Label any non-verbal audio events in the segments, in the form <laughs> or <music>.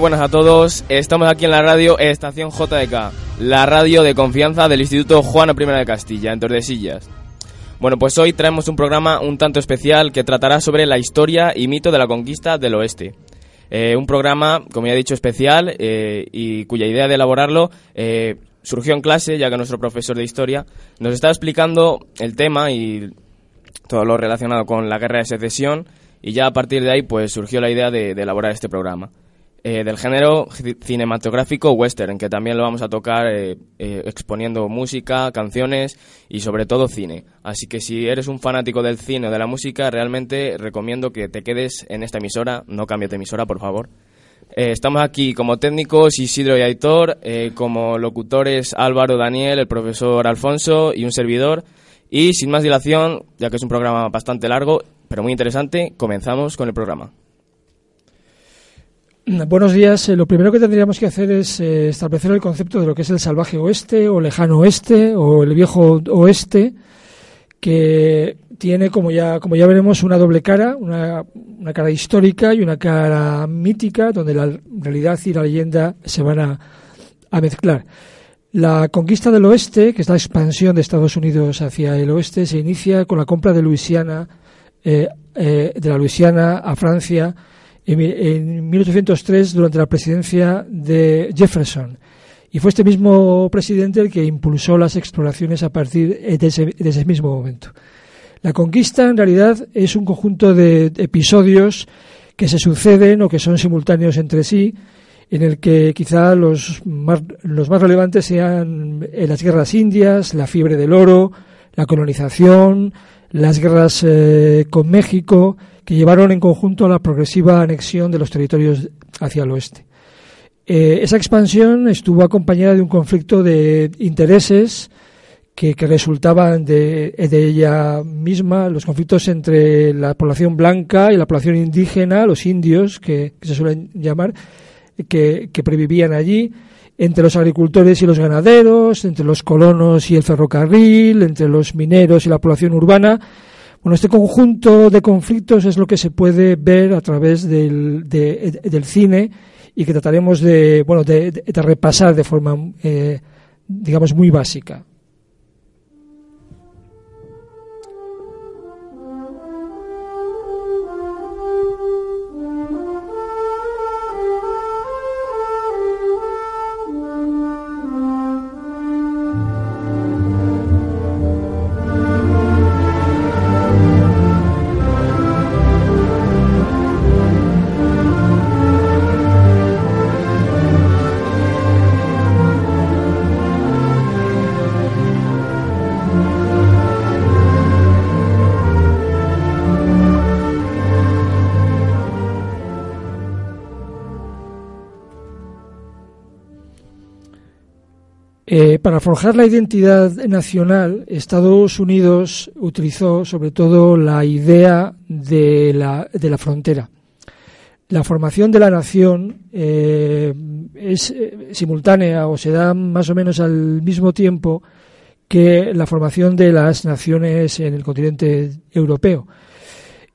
Buenas a todos, estamos aquí en la radio Estación JDK, la radio de confianza del Instituto Juana I de Castilla, en Tordesillas. Bueno, pues hoy traemos un programa un tanto especial que tratará sobre la historia y mito de la conquista del oeste. Eh, un programa, como ya he dicho, especial eh, y cuya idea de elaborarlo eh, surgió en clase, ya que nuestro profesor de historia nos estaba explicando el tema y todo lo relacionado con la guerra de secesión y ya a partir de ahí pues surgió la idea de elaborar este programa. Eh, del género cinematográfico western, que también lo vamos a tocar eh, eh, exponiendo música, canciones y sobre todo cine. Así que si eres un fanático del cine o de la música, realmente recomiendo que te quedes en esta emisora, no cambies de emisora, por favor. estamos aquí como técnicos Isidro y Aitor, como locutores Álvaro, Daniel, el profesor Alfonso y un servidor. Y sin más dilación, ya que es un programa bastante largo, pero muy interesante, comenzamos con el programa. Buenos días. Eh, lo primero que tendríamos que hacer es eh, establecer el concepto de lo que es el salvaje oeste o lejano oeste o el viejo oeste, que tiene, como ya, como ya veremos, una doble cara, una, una cara histórica y una cara mítica, donde la realidad y la leyenda se van a, a mezclar. La conquista del oeste, que es la expansión de Estados Unidos hacia el oeste, se inicia con la compra de Luisiana, eh, de la Luisiana a Francia en 1803 durante la presidencia de Jefferson. Y fue este mismo presidente el que impulsó las exploraciones a partir de ese, mismo momento. La conquista, en realidad, es un conjunto de episodios que se suceden o que son simultáneos entre sí, en el que quizá los más, los más relevantes sean eh, las guerras indias, la fiebre del oro, la colonización, las guerras eh, con México, que llevaron en conjunto a la progresiva anexión de los territorios hacia el oeste. Eh, esa expansión estuvo acompañada de un conflicto de intereses que, resultaban de, ella misma, los conflictos entre la población blanca y la población indígena, los indios, que, se suelen llamar, que previvían allí, entre los agricultores y los ganaderos, entre los colonos y el ferrocarril, entre los mineros y la población urbana, bueno, este conjunto de conflictos es lo que se puede ver a través del, del cine y que trataremos de, bueno, de, repasar de forma, eh, digamos, muy básica. Eh, para forjar la identidad nacional, Estados Unidos utilizó sobre todo la idea de la, de la frontera. La formación de la nación eh, es eh, simultánea o se da más o menos al mismo tiempo que la formación de las naciones en el continente europeo.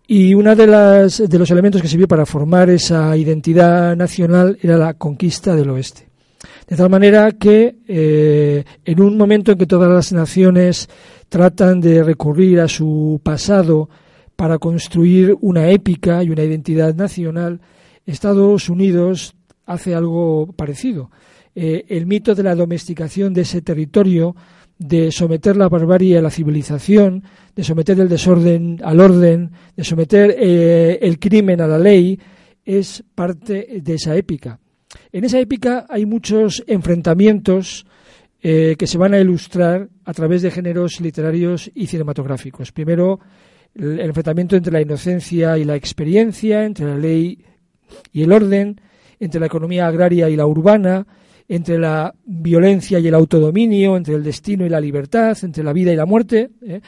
Y uno de, las, de los elementos que sirvió para formar esa identidad nacional era la conquista del oeste. De tal manera que eh, en un momento en que todas las naciones tratan de recurrir a su pasado para construir una épica y una identidad nacional, Estados Unidos hace algo parecido. Eh, el mito de la domesticación de ese territorio, de someter la barbarie a la civilización, de someter el desorden al orden, de someter eh, el crimen a la ley, es parte de esa épica. En esa épica hay muchos enfrentamientos eh, que se van a ilustrar a través de géneros literarios y cinematográficos. Primero, el, enfrentamiento entre la inocencia y la experiencia, entre la ley y el orden, entre la economía agraria y la urbana, entre la violencia y el autodominio, entre el destino y la libertad, entre la vida y la muerte. ¿eh?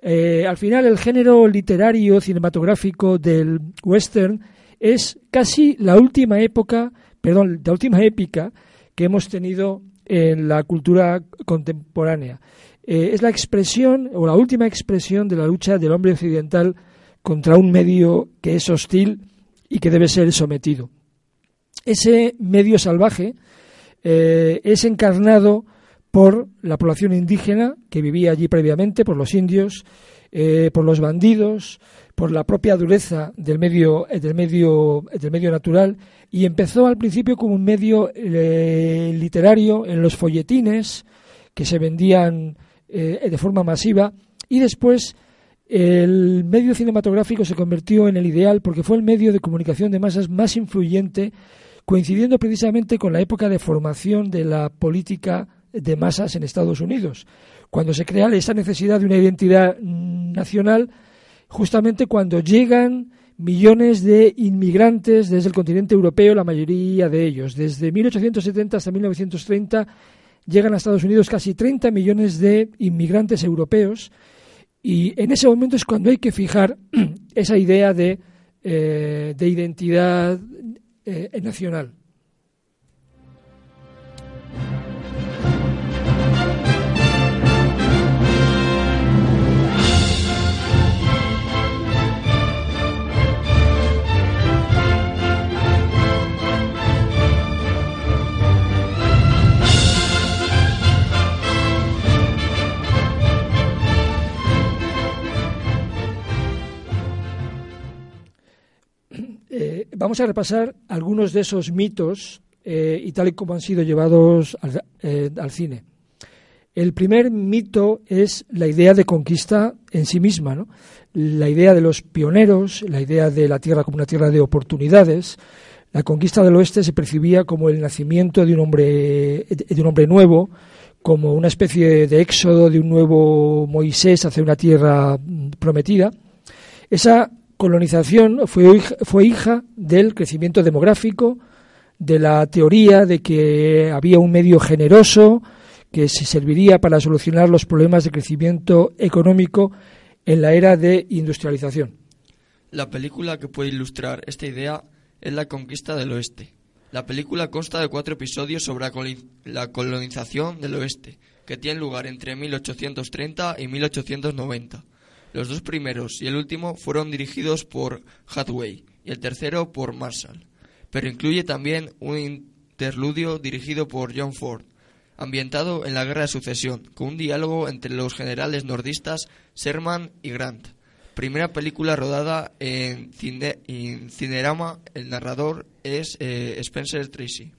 Eh, al final, el género literario cinematográfico del western es casi la última época perdón, la última épica que hemos tenido en la cultura contemporánea. Eh, es la expresión o la última expresión de la lucha del hombre occidental contra un medio que es hostil y que debe ser sometido. ese medio salvaje eh, es encarnado por la población indígena que vivía allí previamente, por los indios, eh, por los bandidos, por la propia dureza del medio, del medio, del medio natural y empezó al principio como un medio eh, literario en los folletines que se vendían de forma masiva y después el medio cinematográfico se convirtió en el ideal porque fue el medio de comunicación de masas más influyente coincidiendo precisamente con la época de formación de la política de masas en Estados Unidos, cuando se crea esa necesidad de una identidad nacional, justamente cuando llegan millones de inmigrantes desde el continente europeo, la mayoría de ellos. Desde 1870 hasta 1930 llegan a Estados Unidos casi 30 millones de inmigrantes europeos y en ese momento es cuando hay que fijar <clears throat> esa idea de, eh, de identidad eh, nacional. Vamos a repasar algunos de esos mitos eh, y tal y como han sido llevados eh, al, cine. El primer mito es la idea de conquista en sí misma, ¿no? la idea de los pioneros, la idea de la tierra como una tierra de oportunidades. La conquista del oeste se percibía como el nacimiento de un hombre, de un hombre nuevo, como una especie de éxodo de un nuevo Moisés hacia una tierra prometida. Esa colonización fue, fue hija del crecimiento demográfico, de la teoría de que había un medio generoso que se serviría para solucionar los problemas de crecimiento económico en la era de industrialización. La película que puede ilustrar esta idea es La conquista del oeste. La película consta de cuatro episodios sobre la colonización del oeste, que tienen lugar entre 1830 y 1890. Los dos primeros y el último fueron dirigidos por Hathaway y el tercero por Marshall, pero incluye también un interludio dirigido por John Ford, ambientado en la Guerra de Sucesión, con un diálogo entre los generales nordistas Sherman y Grant. Primera película rodada en, Cinerama, el narrador es eh, Spencer Tracy.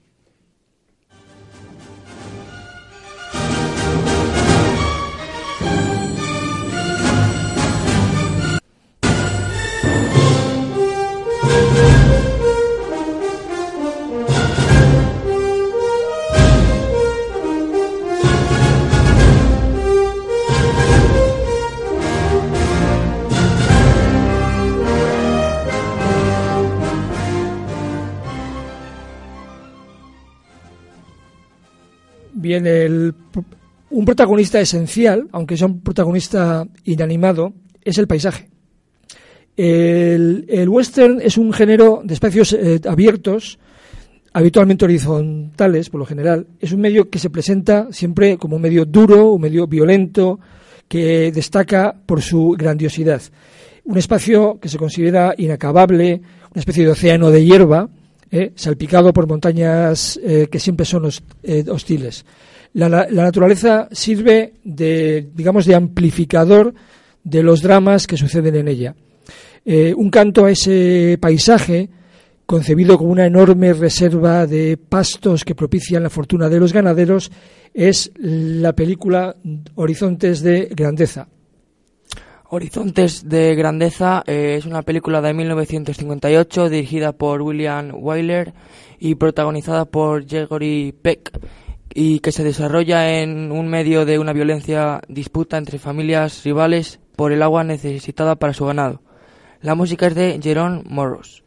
Bien, el, un protagonista esencial, aunque sea un protagonista inanimado, es el paisaje. El, western es un género de espacios eh, abiertos, habitualmente horizontales, por lo general. Es un medio que se presenta siempre como un medio duro, un medio violento, que destaca por su grandiosidad. Un espacio que se considera inacabable, una especie de océano de hierba, eh, salpicado por montañas eh, que siempre son eh, hostiles. La, naturaleza sirve de, digamos, de amplificador de los dramas que suceden en ella. un canto a ese paisaje, concebido como una enorme reserva de pastos que propician la fortuna de los ganaderos, es la película Horizontes de Grandeza. Horizontes de Grandeza eh, es una película de 1958 dirigida por William Wyler y protagonizada por Gregory Peck y que se desarrolla en un medio de una violencia disputa entre familias rivales por el agua necesitada para su ganado. La música es de Jerome Morros.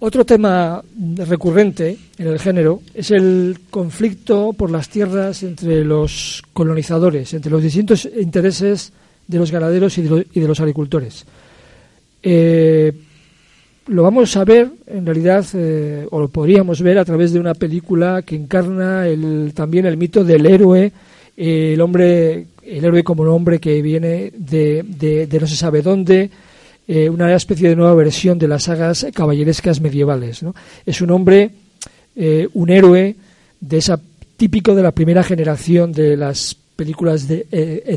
Otro tema recurrente en el género es el conflicto por las tierras entre los colonizadores, entre los distintos intereses de los ganaderos y de, los agricultores. Eh, lo vamos a ver, en realidad, eh, o lo podríamos ver a través de una película que encarna el, también el mito del héroe, eh, el hombre, el héroe como un hombre que viene de, de, no se sabe dónde, eh, una especie de nueva versión de las sagas caballerescas medievales. ¿no? Es un hombre, un héroe de esa típico de la primera generación de las películas de,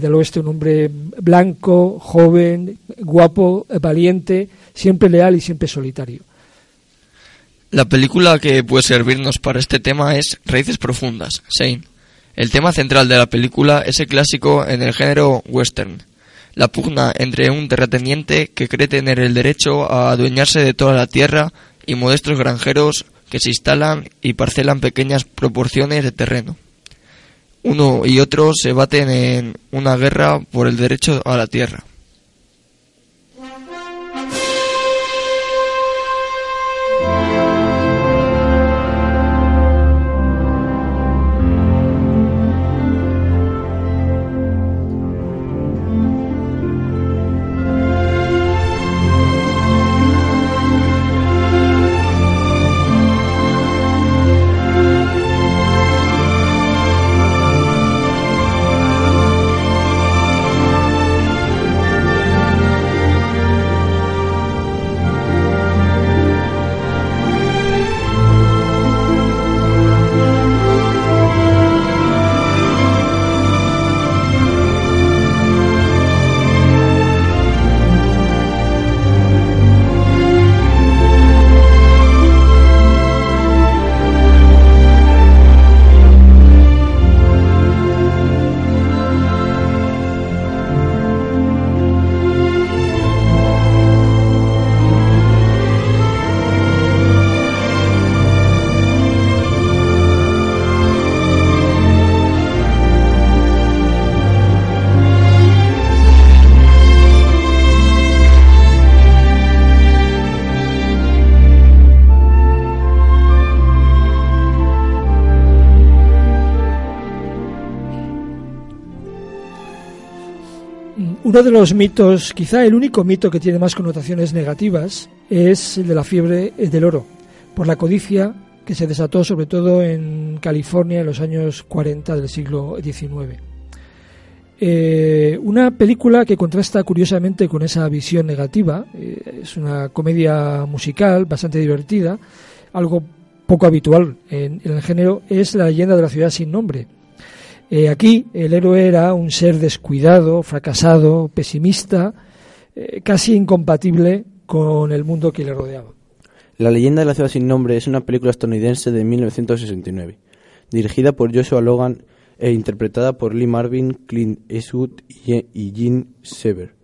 del oeste, un hombre blanco, joven, guapo, valiente, siempre leal y siempre solitario. La película que puede servirnos para este tema es Raíces Profundas, Shane. El tema central de la película es el clásico en el género western. La pugna entre un terrateniente que cree tener el derecho a adueñarse de toda la tierra y modestos granjeros que se instalan y parcelan pequeñas proporciones de terreno. Uno y otro se baten en una guerra por el derecho a la tierra. Uno de los mitos, quizá el único mito que tiene más connotaciones negativas, es el de la fiebre del oro, por la codicia que se desató sobre todo en California en los años 40 del siglo XIX. Eh, una película que contrasta curiosamente con esa visión negativa, eh, es una comedia musical bastante divertida, algo poco habitual en el género, es La leyenda de la ciudad sin nombre, eh, aquí el héroe era un ser descuidado, fracasado, pesimista, eh, casi incompatible con el mundo que le rodeaba. La leyenda de la ciudad sin nombre es una película estadounidense de 1969, dirigida por Joshua Logan e interpretada por Lee Marvin, Clint Eastwood y Gene Sever.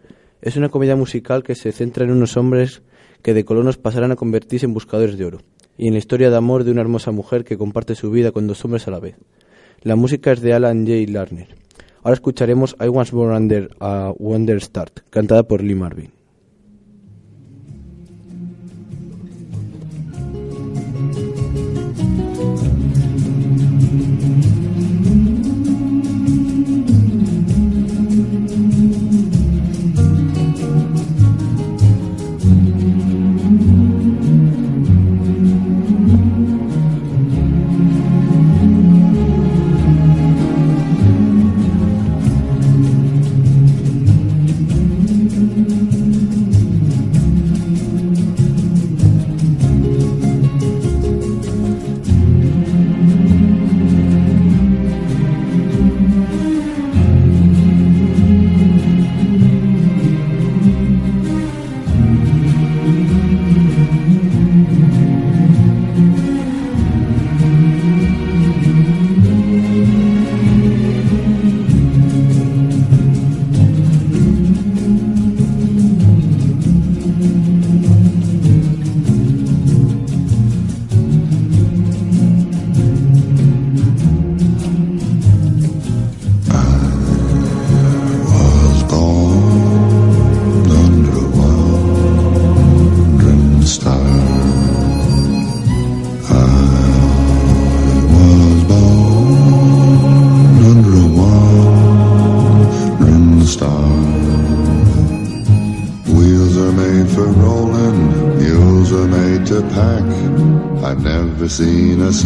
Es una comedia musical que se centra en unos hombres que de colonos pasarán a convertirse en buscadores de oro, y en la historia de amor de una hermosa mujer que comparte su vida con dos hombres a la vez. La música es de Alan J. Larner. Ahora escucharemos I Was Born Under a Wonder Start, cantada por Lee Marvin.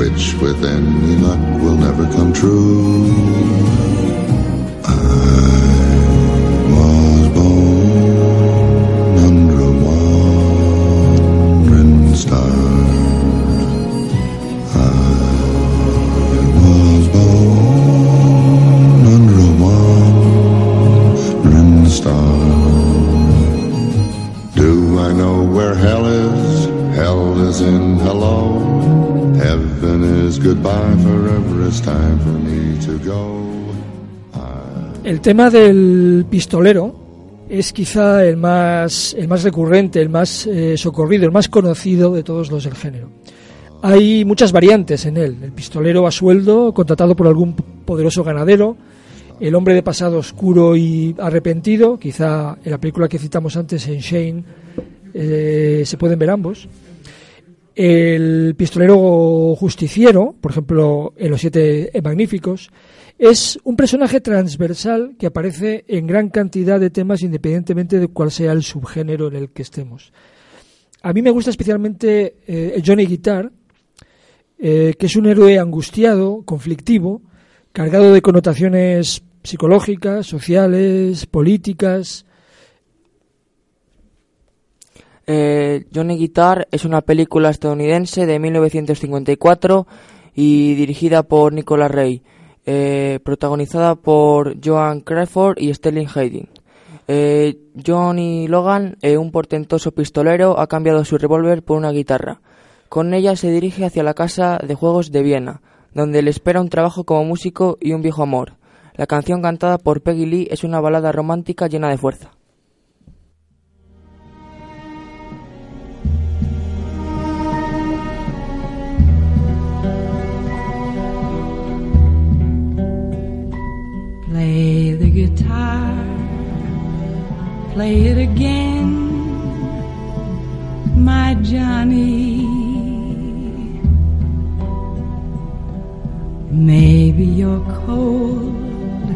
which with any luck will never come true. I was born under a wandering star. I was born under a wandering star. Do I know where hell is? Hell is in hello. El tema del pistolero es quizá el más, el más recurrente, el más eh, socorrido, el más conocido de todos los del género. Hay muchas variantes en él. El pistolero a sueldo, contratado por algún poderoso ganadero, el hombre de pasado oscuro y arrepentido, quizá en la película que citamos antes en Shane eh, se pueden ver ambos. El pistolero justiciero, por ejemplo, en Los Siete Magníficos, es un personaje transversal que aparece en gran cantidad de temas independientemente de cuál sea el subgénero en el que estemos. A mí me gusta especialmente eh, Johnny Guitar, eh, que es un héroe angustiado, conflictivo, cargado de connotaciones psicológicas, sociales, políticas. Eh, Johnny Guitar es una película estadounidense de 1954 y dirigida por Nicolas Ray, eh, protagonizada por Joan Crawford y Sterling Hayden. Eh, Johnny Logan, un portentoso pistolero, ha cambiado su revólver por una guitarra. Con ella se dirige hacia la casa de juegos de Viena, donde le espera un trabajo como músico y un viejo amor. La canción cantada por Peggy Lee es una balada romántica llena de fuerza. Play the guitar, play it again, my Johnny. Maybe you're cold,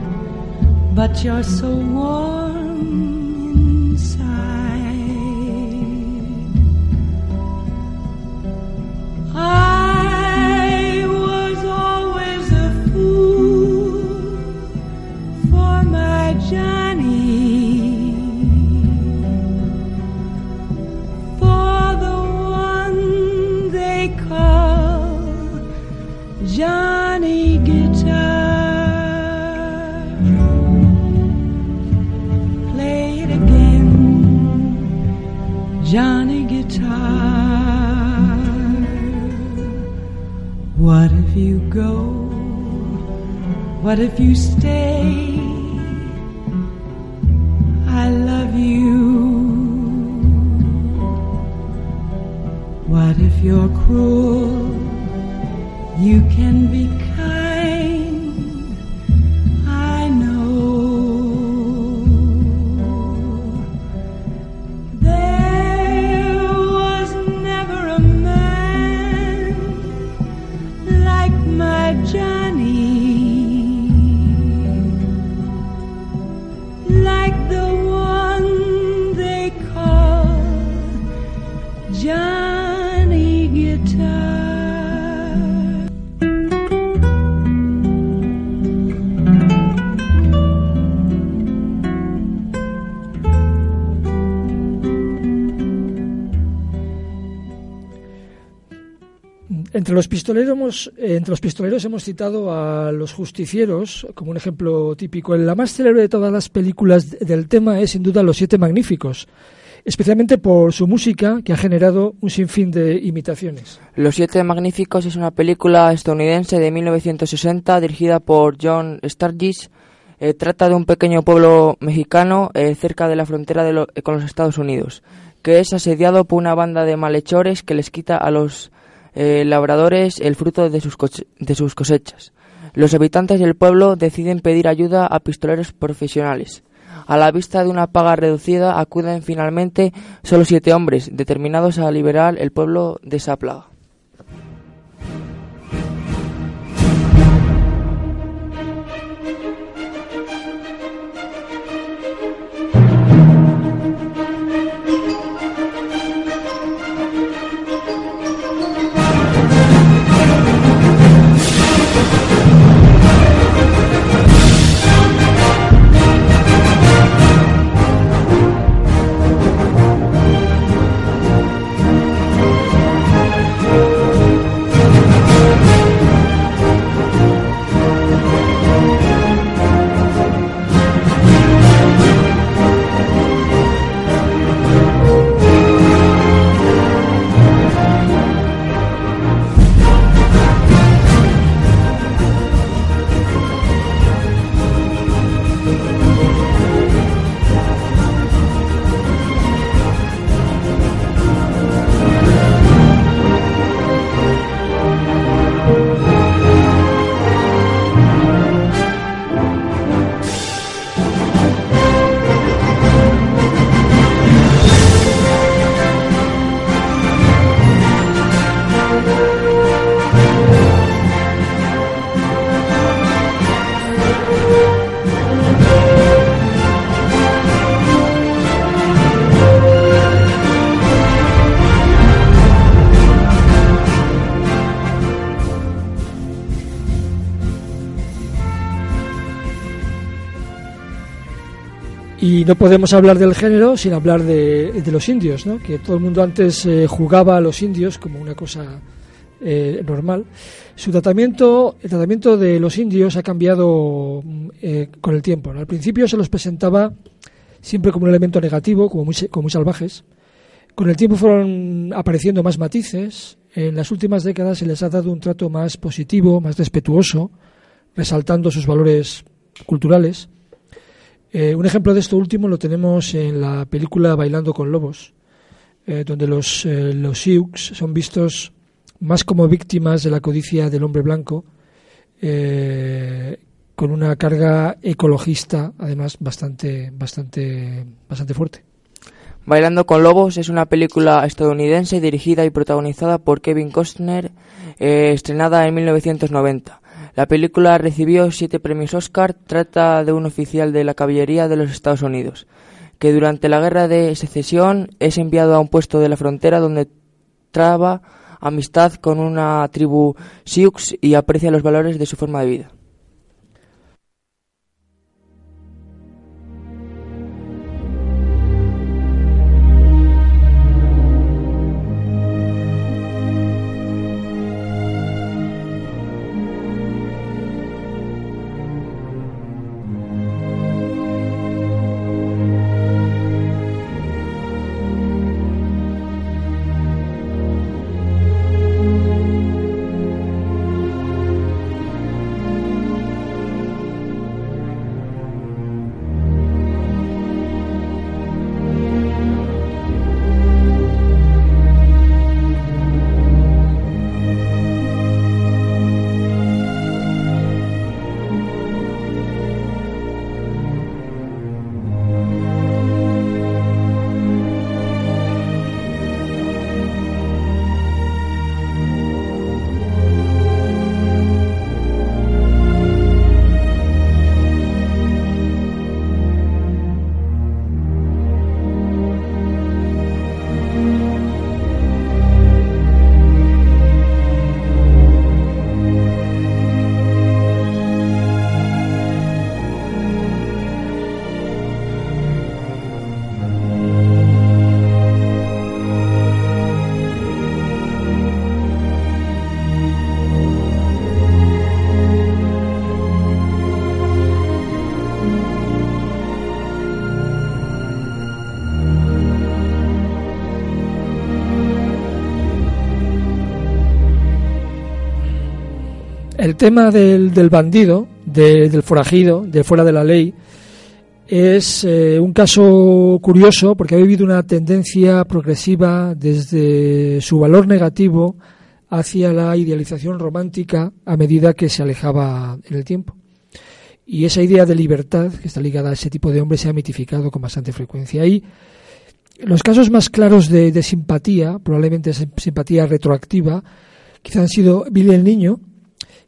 but you're so warm inside. I What if you go? What if you stay? I love you. What if you're cruel? You can Entre los pistoleros hemos, eh, entre los pistoleros hemos citado a los justicieros como un ejemplo típico. La más célebre de todas las películas de- del tema es sin duda Los Siete Magníficos, especialmente por su música que ha generado un sinfín de imitaciones. Los Siete Magníficos es una película estadounidense de 1960 dirigida por John Sturges. Eh, trata de un pequeño pueblo mexicano eh, cerca de la frontera de con los Estados Unidos, que es asediado por una banda de malhechores que les quita a los eh, labradores el fruto de sus, de sus cosechas. Los habitantes del pueblo deciden pedir ayuda a pistoleros profesionales. A la vista de una paga reducida acuden finalmente solo siete hombres, determinados a liberar el pueblo de esa plaga. No podemos hablar del género sin hablar de, los indios, ¿no? que todo el mundo antes eh, jugaba a los indios como una cosa eh, normal. Su tratamiento, el tratamiento de los indios ha cambiado mm, eh, con el tiempo. Al principio se los presentaba siempre como un elemento negativo, como muy, como muy salvajes. Con el tiempo fueron apareciendo más matices. En las últimas décadas se les ha dado un trato más positivo, más respetuoso, resaltando sus valores culturales. Eh, un ejemplo de esto último lo tenemos en la película Bailando con Lobos, eh, donde los, eh, los Sioux son vistos más como víctimas de la codicia del hombre blanco, con una carga ecologista, además, bastante, bastante, bastante fuerte. Bailando con Lobos es una película estadounidense dirigida y protagonizada por Kevin Costner, estrenada en 1990. La película recibió siete premios Oscar. Trata de un oficial de la caballería de los Estados Unidos, que durante la guerra de secesión es enviado a un puesto de la frontera donde traba amistad con una tribu Sioux y aprecia los valores de su forma de vida. El tema del, del bandido, de- del forajido, de fuera de la ley, es eh, un caso curioso porque ha vivido una tendencia progresiva desde su valor negativo hacia la idealización romántica a medida que se alejaba en el tiempo. Y esa idea de libertad que está ligada a ese tipo de hombre se ha mitificado con bastante frecuencia. Ahí, los casos más claros de, simpatía, probablemente simpatía retroactiva, quizá han sido Billy el Niño,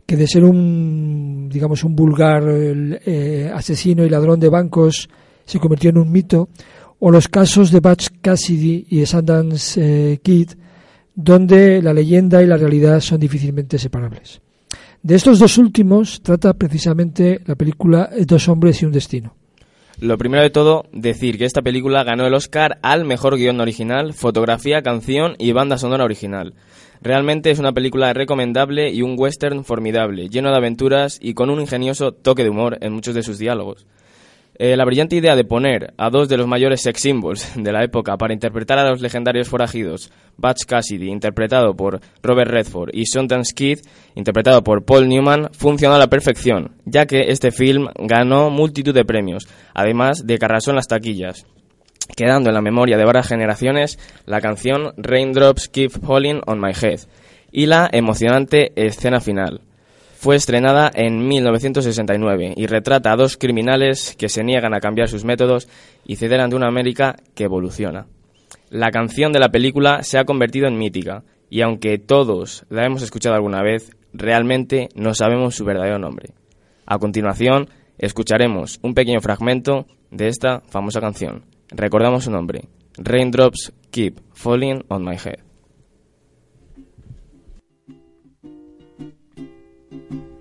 que de ser un, digamos, un vulgar eh, asesino y ladrón de bancos se convirtió en un mito, o los casos de Butch Cassidy y de eh, Kid, donde la leyenda y la realidad son difícilmente separables. De estos dos últimos trata precisamente la película Dos hombres y un destino. Lo primero de todo, decir que esta película ganó el Oscar al mejor guion original, fotografía, canción y banda sonora original. Realmente es una película recomendable y un western formidable, lleno de aventuras y con un ingenioso toque de humor en muchos de sus diálogos. Eh, la brillante idea de poner a dos de los mayores sex symbols <laughs> de la época para interpretar a los legendarios forajidos, Butch Cassidy, interpretado por Robert Redford, y Sundance Kid, interpretado por Paul Newman, funcionó a la perfección, ya que este film ganó multitud de premios, además de que arrasó en las taquillas, quedando en la memoria de varias generaciones la canción Raindrops Keep Falling on My Head y la emocionante escena final fue estrenada en 1969 y retrata a dos criminales que se niegan a cambiar sus métodos y ceder ante una América que evoluciona. La canción de la película se ha convertido en mítica y aunque todos la hemos escuchado alguna vez, realmente no sabemos su verdadero nombre. A continuación, escucharemos un pequeño fragmento de esta famosa canción. Recordamos su nombre, Raindrops Keep Falling on My Head.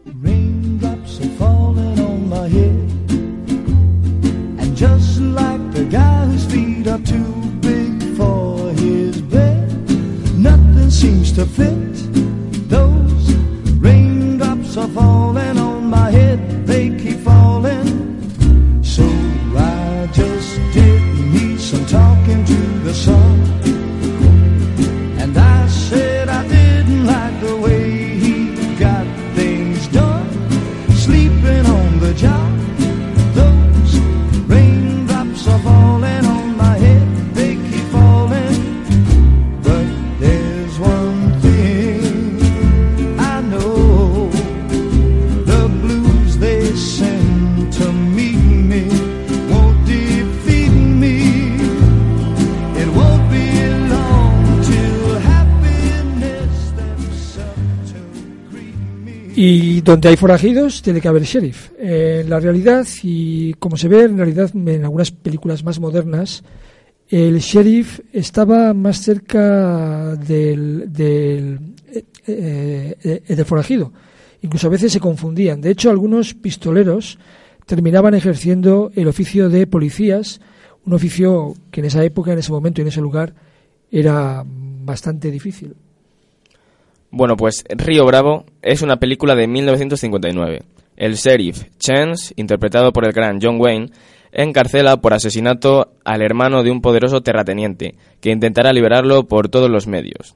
Raindrops are falling on my head. And just like the guy whose feet are too big for his bed, nothing seems to fit. Those raindrops are falling donde hay forajidos, tiene que haber sheriff. Eh, en la realidad, y como se ve en realidad en algunas películas más modernas, el sheriff estaba más cerca del, del, eh, eh, del forajido. Incluso a veces se confundían. De hecho, algunos pistoleros terminaban ejerciendo el oficio de policías, un oficio que en esa época, en ese momento y en ese lugar era bastante difícil. Bueno, pues Río Bravo es una película de 1959. El sheriff Chance, interpretado por el gran John Wayne, encarcela por asesinato al hermano de un poderoso terrateniente, que intentará liberarlo por todos los medios.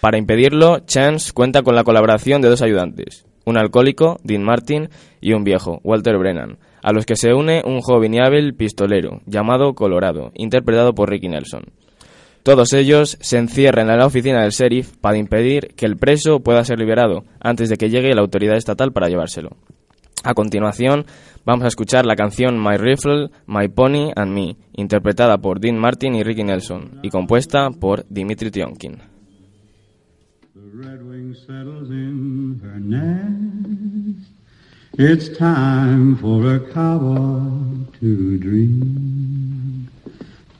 Para impedirlo, Chance cuenta con la colaboración de dos ayudantes, un alcohólico, Dean Martin, y un viejo, Walter Brennan, a los que se une un joven y hábil pistolero, llamado Colorado, interpretado por Ricky Nelson. Todos ellos se encierran en la oficina del sheriff para impedir que el preso pueda ser liberado antes de que llegue la autoridad estatal para llevárselo. A continuación, vamos a escuchar la canción My Rifle, My Pony and Me, interpretada por Dean Martin y Ricky Nelson, y compuesta por Dimitri Tionkin.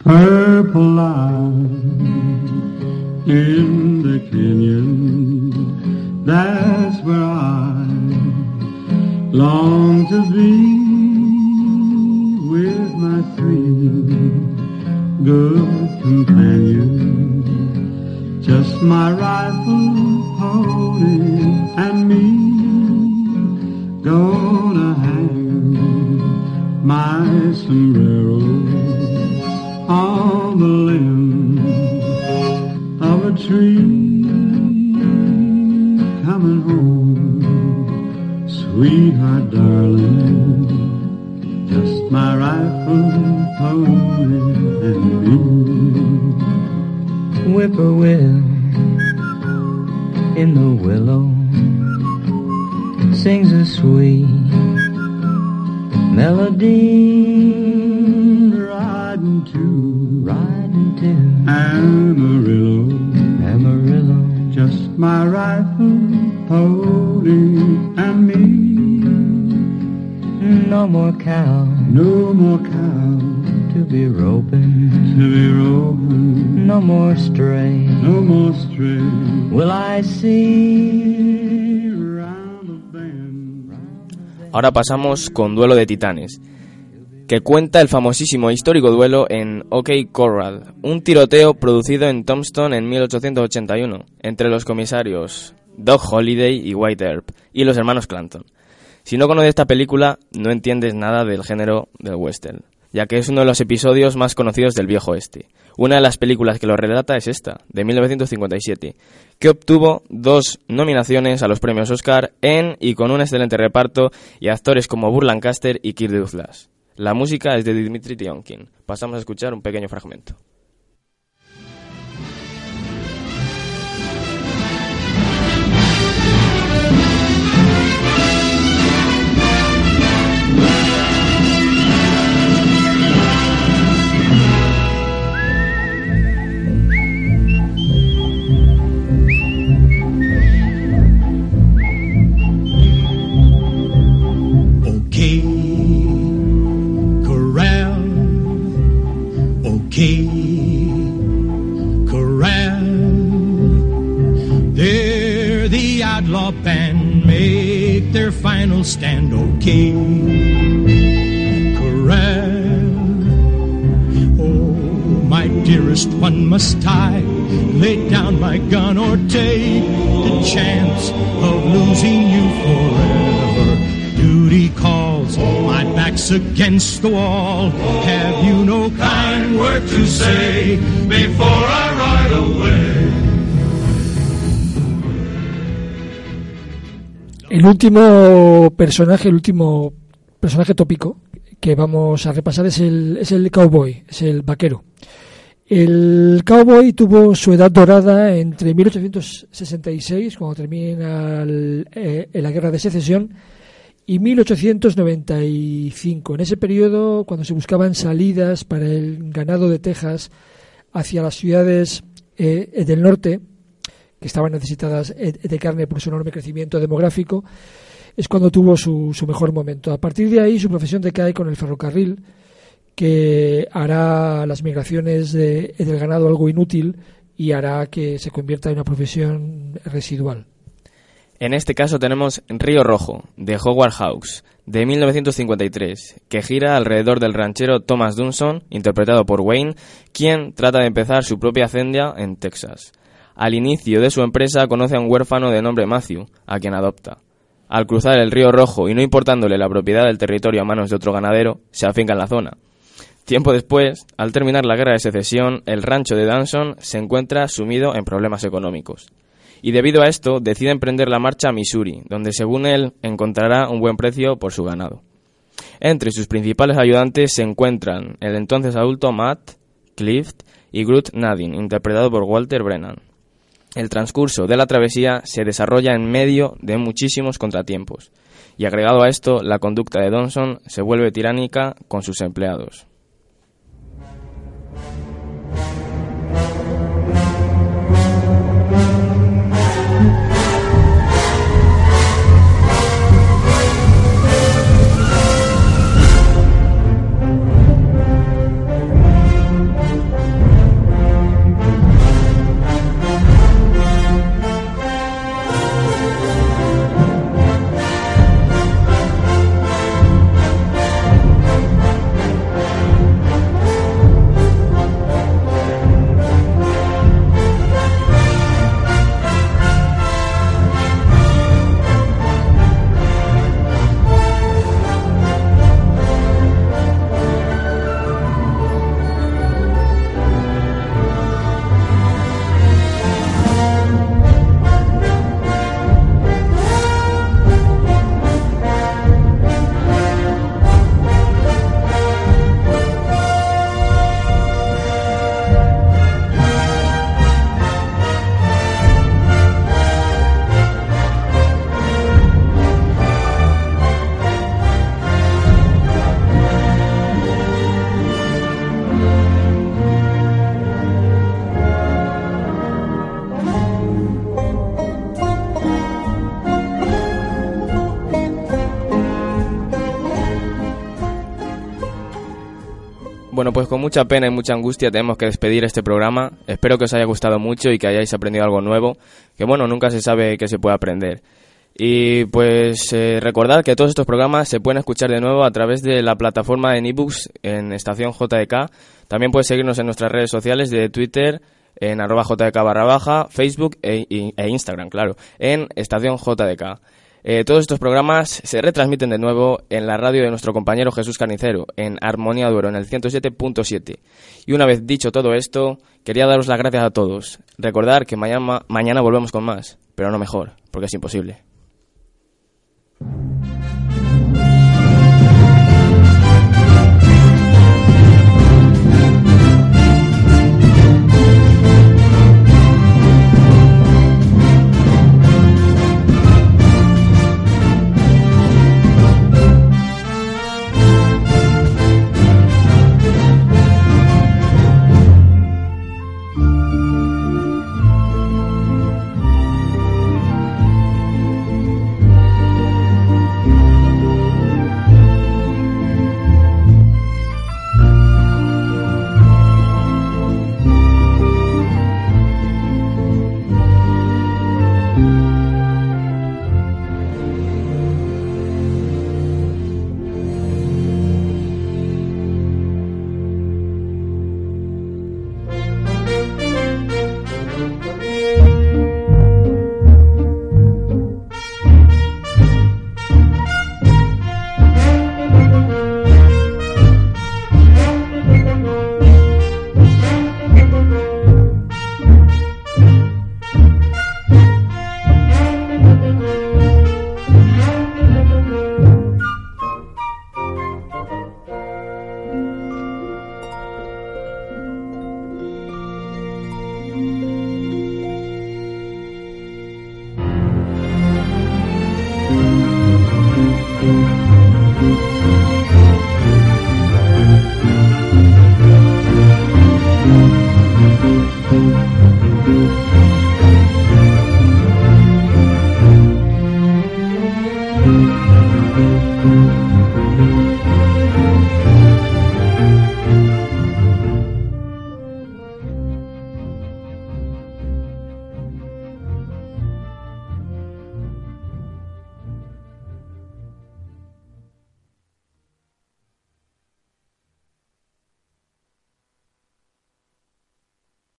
Purple light in the canyon. That's where I long to be with my three good companions. Just my rifle, pony, and me gonna hang my sombrero tree. Coming home, sweetheart, darling. Just my rifle, pony, Ahora pasamos con Duelo de Titanes, que cuenta el famosísimo histórico duelo en OK Corral, un tiroteo producido en Tombstone en 1881 entre los comisarios Doc Holliday y White Earp y los hermanos Clanton. Si no conoces esta película, no entiendes nada del género del western, ya que es uno de los episodios más conocidos del viejo oeste. Una de las películas que lo relata es esta, de 1957, que obtuvo dos nominaciones a los premios Oscar en y con un excelente reparto y actores como Burr Lancaster y Kirk Douglas. La música es de Dimitri Tionkin. Pasamos a escuchar un pequeño fragmento. Okay, corral. They're the outlaw band, make their final stand. Okay, corral. Oh, my dearest one, must I lay down my gun or take the chance against the wall. Have you no kind word to say before I ride away? El último personaje, el último personaje tópico que vamos a repasar es el, es el cowboy, es el vaquero. El cowboy tuvo su edad dorada entre 1866, cuando termina eh, la guerra de secesión, y 1895. En ese periodo, cuando se buscaban salidas para el ganado de Texas hacia las ciudades eh, del norte, que estaban necesitadas eh, de carne por su enorme crecimiento demográfico, es cuando tuvo su, mejor momento. A partir de ahí, su profesión decae con el ferrocarril, que hará las migraciones de- del ganado algo inútil y hará que se convierta en una profesión residual. En este caso tenemos Río Rojo, de Howard Hawks, de 1953, que gira alrededor del ranchero Thomas Dunson, interpretado por Wayne, quien trata de empezar su propia hacienda en Texas. Al inicio de su empresa conoce a un huérfano de nombre Matthew, a quien adopta. Al cruzar el Río Rojo y no importándole la propiedad del territorio a manos de otro ganadero, se afinca en la zona. Tiempo después, al terminar la guerra de secesión, el rancho de Danson se encuentra sumido en problemas económicos. Y debido a esto, decide emprender la marcha a Missouri, donde según él encontrará un buen precio por su ganado. Entre sus principales ayudantes se encuentran el entonces adulto Matt, Clift y Groot Nadine, interpretado por Walter Brennan. El transcurso de la travesía se desarrolla en medio de muchísimos contratiempos, y agregado a esto, la conducta de Donson se vuelve tiránica con sus empleados. Bueno, pues con mucha pena y mucha angustia tenemos que despedir este programa. Espero que os haya gustado mucho y que hayáis aprendido algo nuevo, que bueno, nunca se sabe que se puede aprender. Y pues eh, recordad que todos estos programas se pueden escuchar de nuevo a través de la plataforma en ebooks en estación JDK. También puedes seguirnos en nuestras redes sociales de Twitter, en arroba JDK barra baja, Facebook e, e Instagram, claro, en estación JDK. Eh, todos estos programas se retransmiten de nuevo en la radio de nuestro compañero Jesús Carnicero, en Armonía Duero, en el 107.7. Y una vez dicho todo esto, quería daros las gracias a todos. Recordar que mañana, mañana volvemos con más, pero no mejor, porque es imposible.